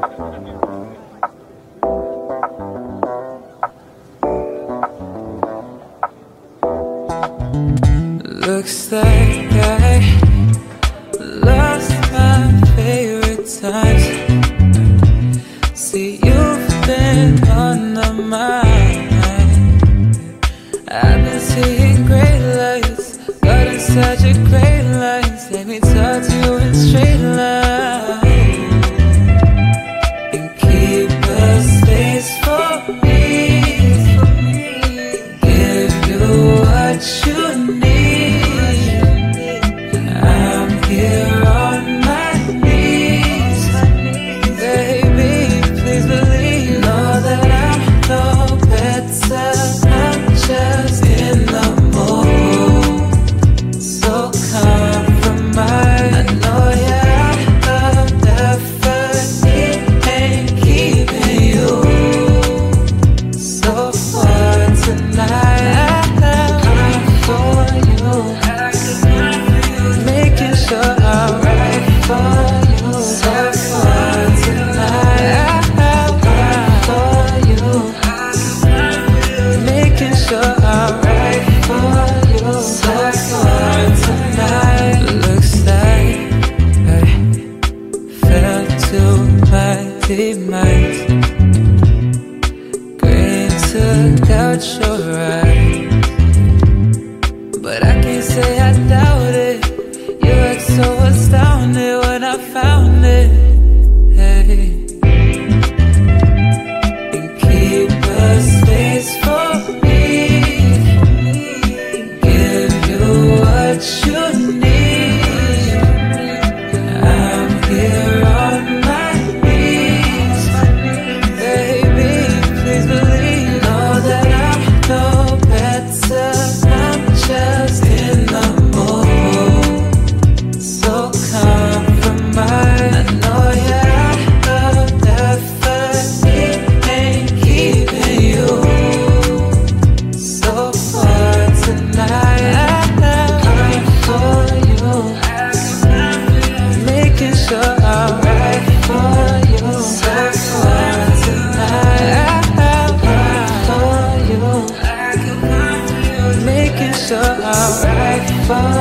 Looks like I lost my favorite times. See, you've been on the mind. Green took out your eyes. far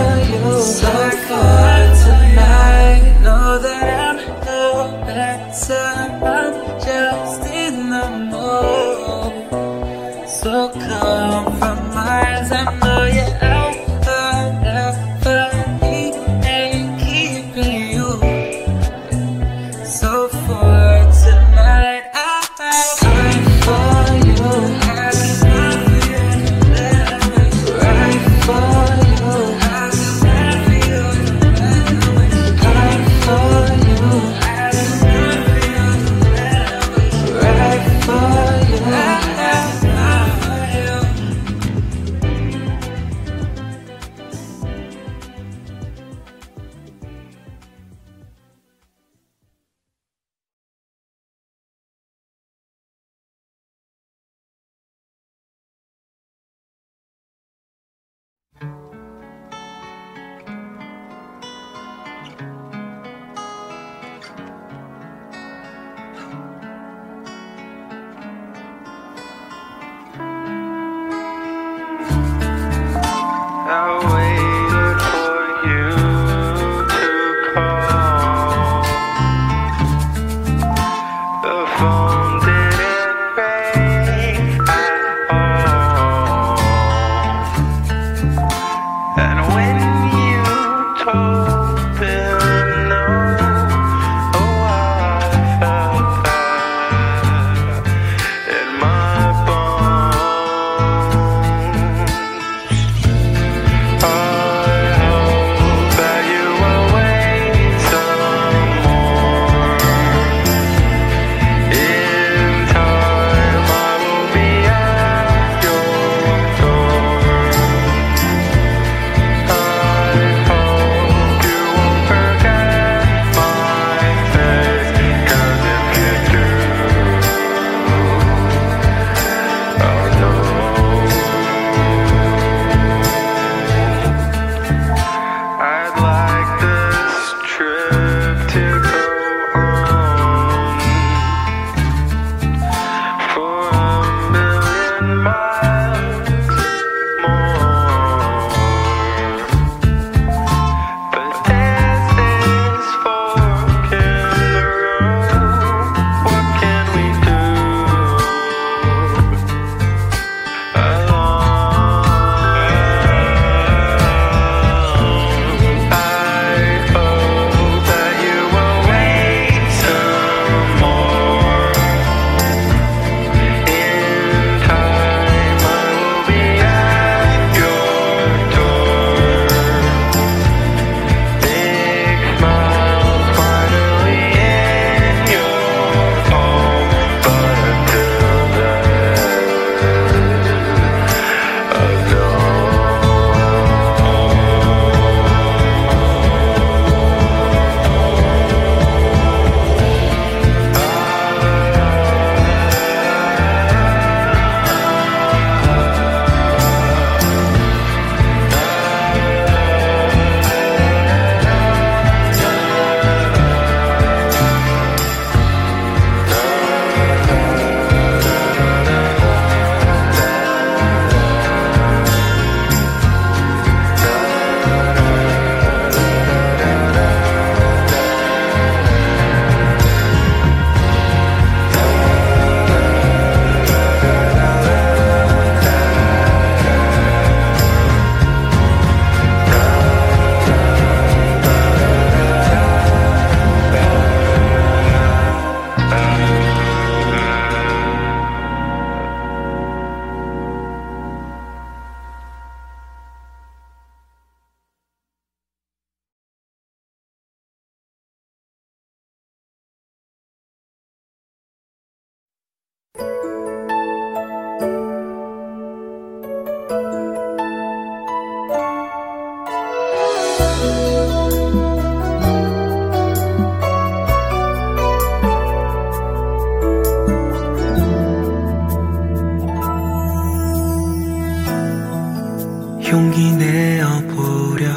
용기 내어보려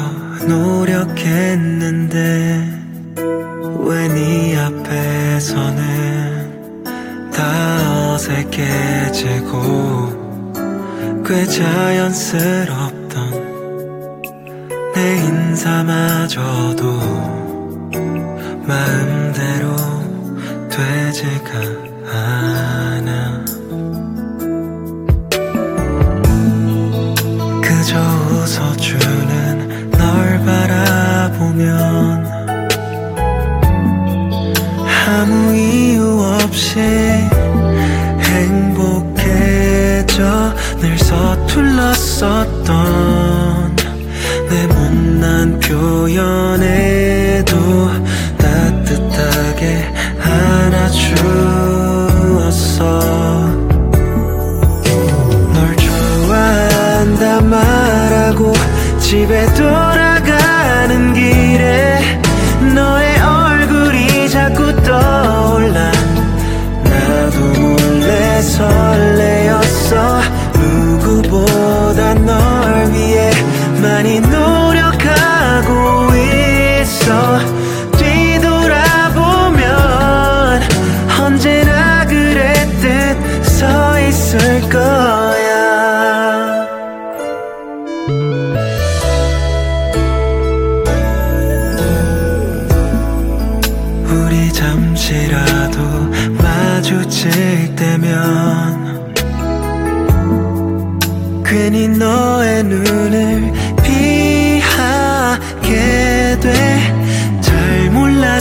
노력했는데 왜 네 앞에서는 다 어색해지고 꽤 자연스럽던 내 인사마저도 마음대로 되지가 않아 표현에도 따뜻하게 안아주었어. 널 좋아한다 말하고 집에 돌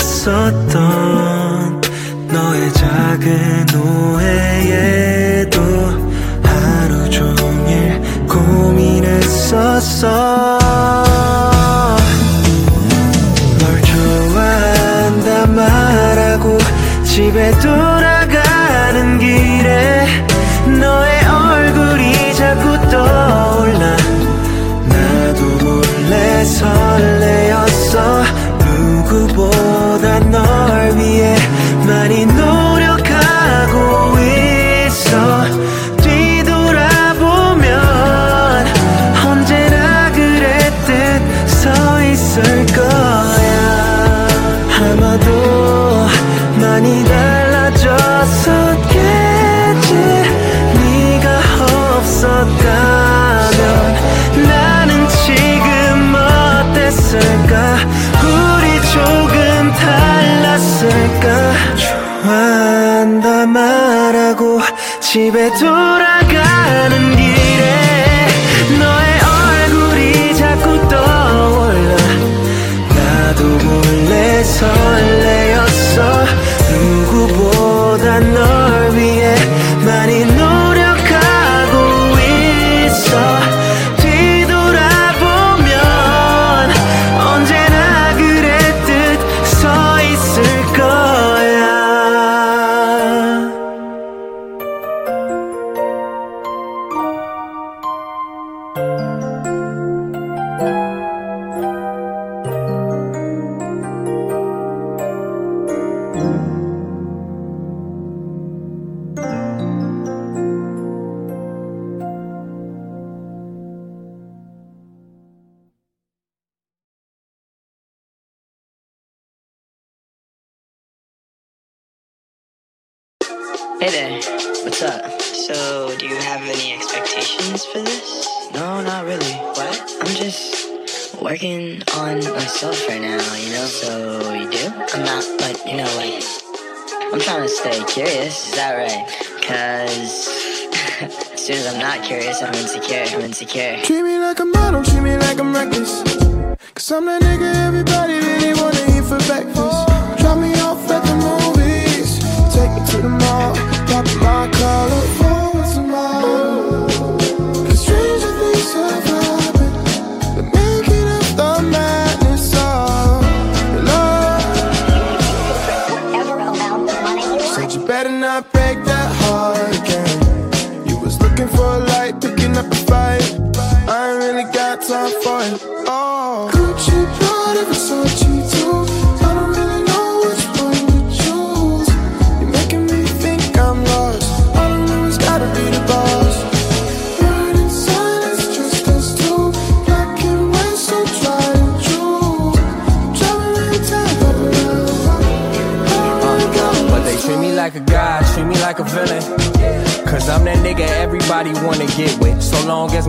몰랐었던 너의 작은 오해에도 하루 종일 고민했었어 집에 돌아가는 길에 Hey there, what's up? So, do you have any expectations for this? No, not really. What? I'm just working on myself right now, you know? So, you do? I'm not, but, you know, like, I'm trying to stay curious, is that right? Cause as soon as I'm not curious, I'm insecure, I'm insecure. Treat me like a model, treat me like I'm reckless. Cause I'm that nigga everybody really wanna eat for breakfast. My collar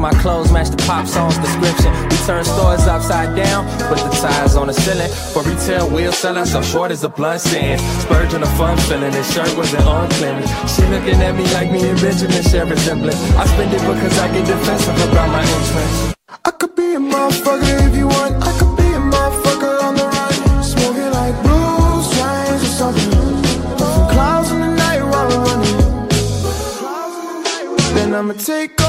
my clothes match the pop song's description. We turn stores upside down, put the tires on the ceiling. For retail, we'll sell us so short as a blunt stand. Spurgeon a fun feeling, his shirt wasn't unclean. She looking at me like me and Benjamin share resemblance. I spend it because I get defensive about my interests. I could be a motherfucker if you want. I could be a motherfucker on the run. Smoking like blue strains or something. Clouds in the night while we're running. Then I'ma take